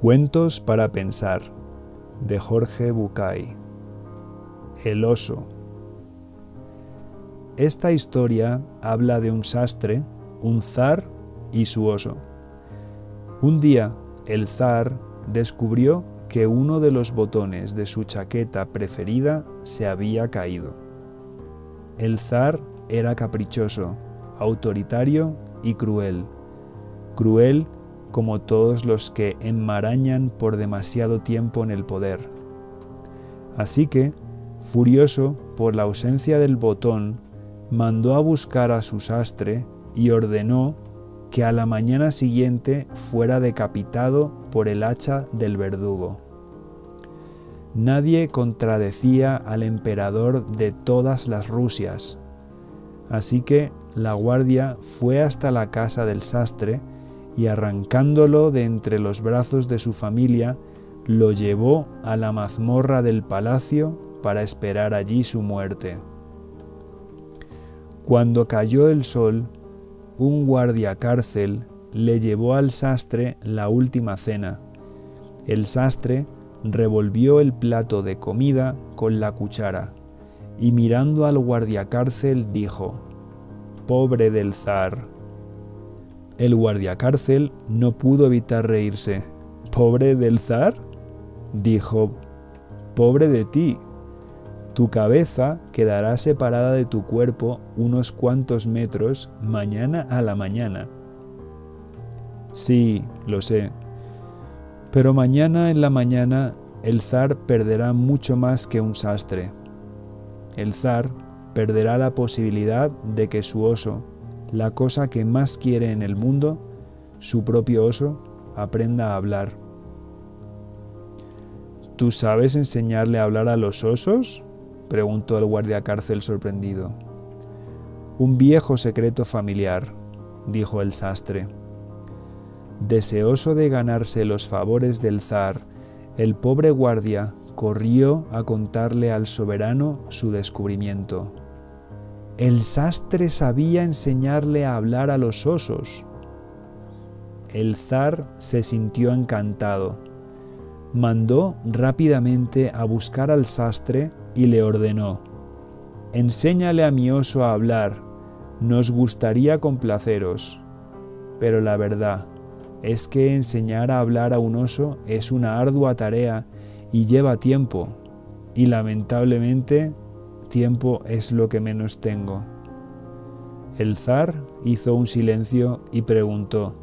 Cuentos para pensar de Jorge Bucay. El oso. Esta historia habla de un sastre, un zar y su oso. Un día, el zar descubrió que uno de los botones de su chaqueta preferida se había caído. El zar era caprichoso, autoritario y cruel. Cruel como todos los que enmarañan por demasiado tiempo en el poder. Así que, furioso por la ausencia del botón, mandó a buscar a su sastre y ordenó que a la mañana siguiente fuera decapitado por el hacha del verdugo. Nadie contradecía al emperador de todas las Rusias, así que la guardia fue hasta la casa del sastre y arrancándolo de entre los brazos de su familia, lo llevó a la mazmorra del palacio para esperar allí su muerte. Cuando cayó el sol, un guardia cárcel le llevó al sastre la última cena. El sastre revolvió el plato de comida con la cuchara y mirando al guardiacárcel dijo, Pobre del zar. El guardiacárcel no pudo evitar reírse. ¿Pobre del zar? Dijo, pobre de ti. Tu cabeza quedará separada de tu cuerpo unos cuantos metros mañana a la mañana. Sí, lo sé. Pero mañana en la mañana el zar perderá mucho más que un sastre. El zar perderá la posibilidad de que su oso, la cosa que más quiere en el mundo, su propio oso, aprenda a hablar. ¿Tú sabes enseñarle a hablar a los osos? preguntó el guardia cárcel sorprendido. Un viejo secreto familiar, dijo el sastre. Deseoso de ganarse los favores del zar, el pobre guardia corrió a contarle al soberano su descubrimiento. El sastre sabía enseñarle a hablar a los osos. El zar se sintió encantado. Mandó rápidamente a buscar al sastre y le ordenó, Enséñale a mi oso a hablar, nos gustaría complaceros. Pero la verdad es que enseñar a hablar a un oso es una ardua tarea y lleva tiempo, y lamentablemente tiempo es lo que menos tengo. El zar hizo un silencio y preguntó,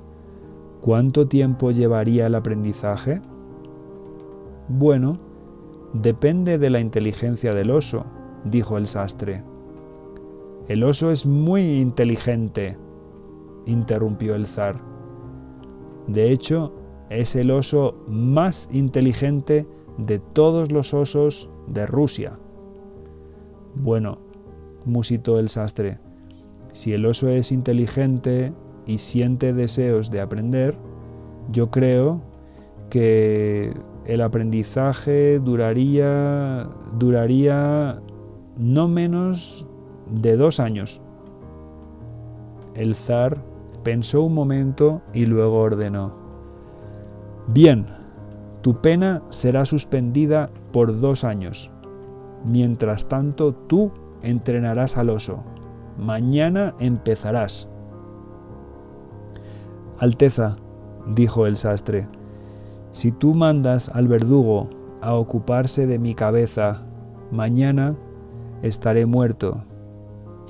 ¿cuánto tiempo llevaría el aprendizaje? Bueno, depende de la inteligencia del oso, dijo el sastre. El oso es muy inteligente, interrumpió el zar. De hecho, es el oso más inteligente de todos los osos de Rusia. Bueno, musitó el sastre, si el oso es inteligente y siente deseos de aprender, yo creo que el aprendizaje duraría, duraría no menos de dos años. El zar pensó un momento y luego ordenó, Bien, tu pena será suspendida por dos años. Mientras tanto, tú entrenarás al oso. Mañana empezarás. Alteza, dijo el sastre, si tú mandas al verdugo a ocuparse de mi cabeza, mañana estaré muerto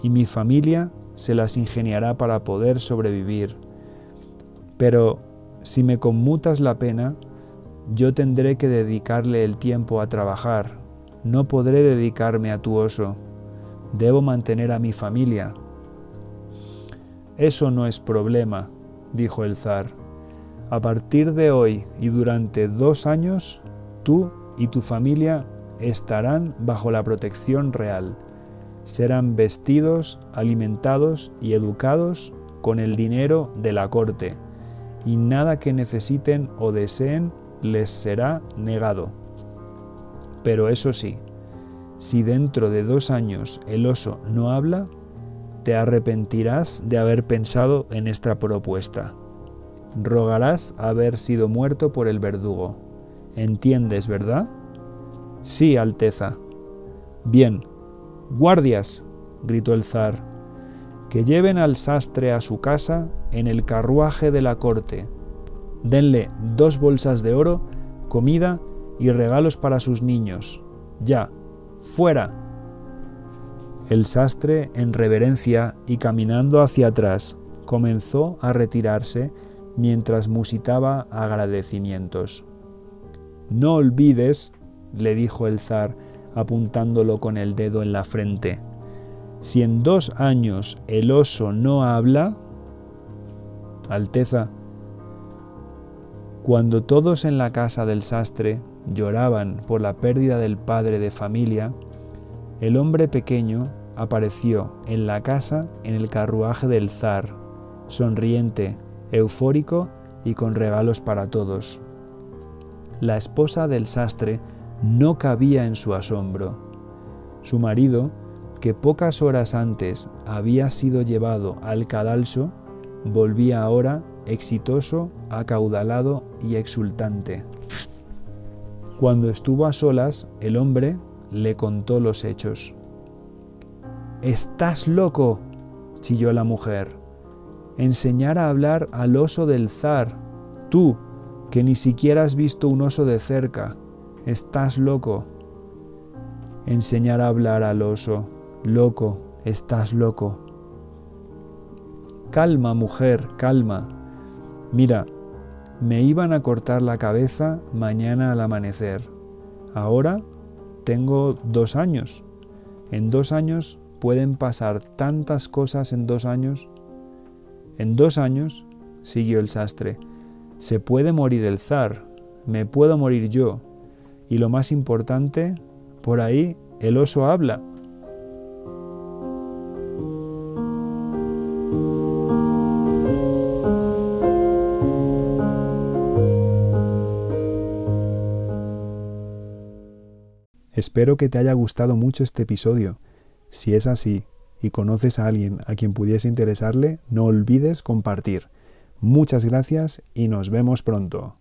y mi familia se las ingeniará para poder sobrevivir. Pero si me conmutas la pena, yo tendré que dedicarle el tiempo a trabajar no podré dedicarme a tu oso. Debo mantener a mi familia. Eso no es problema, dijo el zar. A partir de hoy y durante dos años, tú y tu familia estarán bajo la protección real. Serán vestidos, alimentados y educados con el dinero de la corte, y nada que necesiten o deseen les será negado. Pero eso sí, si dentro de dos años el oso no habla, te arrepentirás de haber pensado en esta propuesta. rogarás haber sido muerto por el verdugo. ¿Entiendes, verdad? Sí, Alteza. Bien. Guardias, gritó el zar, que lleven al sastre a su casa en el carruaje de la corte. Denle dos bolsas de oro, comida y regalos para sus niños. Ya, fuera. El sastre, en reverencia y caminando hacia atrás, comenzó a retirarse mientras musitaba agradecimientos. No olvides, le dijo el zar, apuntándolo con el dedo en la frente, si en dos años el oso no habla, Alteza, cuando todos en la casa del sastre lloraban por la pérdida del padre de familia, el hombre pequeño apareció en la casa en el carruaje del zar, sonriente, eufórico y con regalos para todos. La esposa del sastre no cabía en su asombro. Su marido, que pocas horas antes había sido llevado al cadalso, volvía ahora exitoso, acaudalado y exultante. Cuando estuvo a solas, el hombre le contó los hechos. Estás loco, chilló la mujer. Enseñar a hablar al oso del zar. Tú, que ni siquiera has visto un oso de cerca. Estás loco. Enseñar a hablar al oso. Loco, estás loco. Calma, mujer, calma. Mira, me iban a cortar la cabeza mañana al amanecer. Ahora tengo dos años. En dos años pueden pasar tantas cosas en dos años. En dos años, siguió el sastre, se puede morir el zar, me puedo morir yo. Y lo más importante, por ahí el oso habla. Espero que te haya gustado mucho este episodio. Si es así y conoces a alguien a quien pudiese interesarle, no olvides compartir. Muchas gracias y nos vemos pronto.